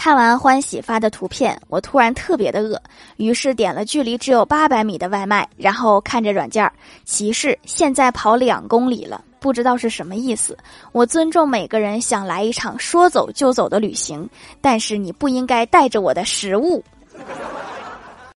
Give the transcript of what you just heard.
看完欢喜发的图片，我突然特别的饿，于是点了距离只有八百米的外卖，然后看着软件儿提示现在跑两公里了，不知道是什么意思。我尊重每个人想来一场说走就走的旅行，但是你不应该带着我的食物。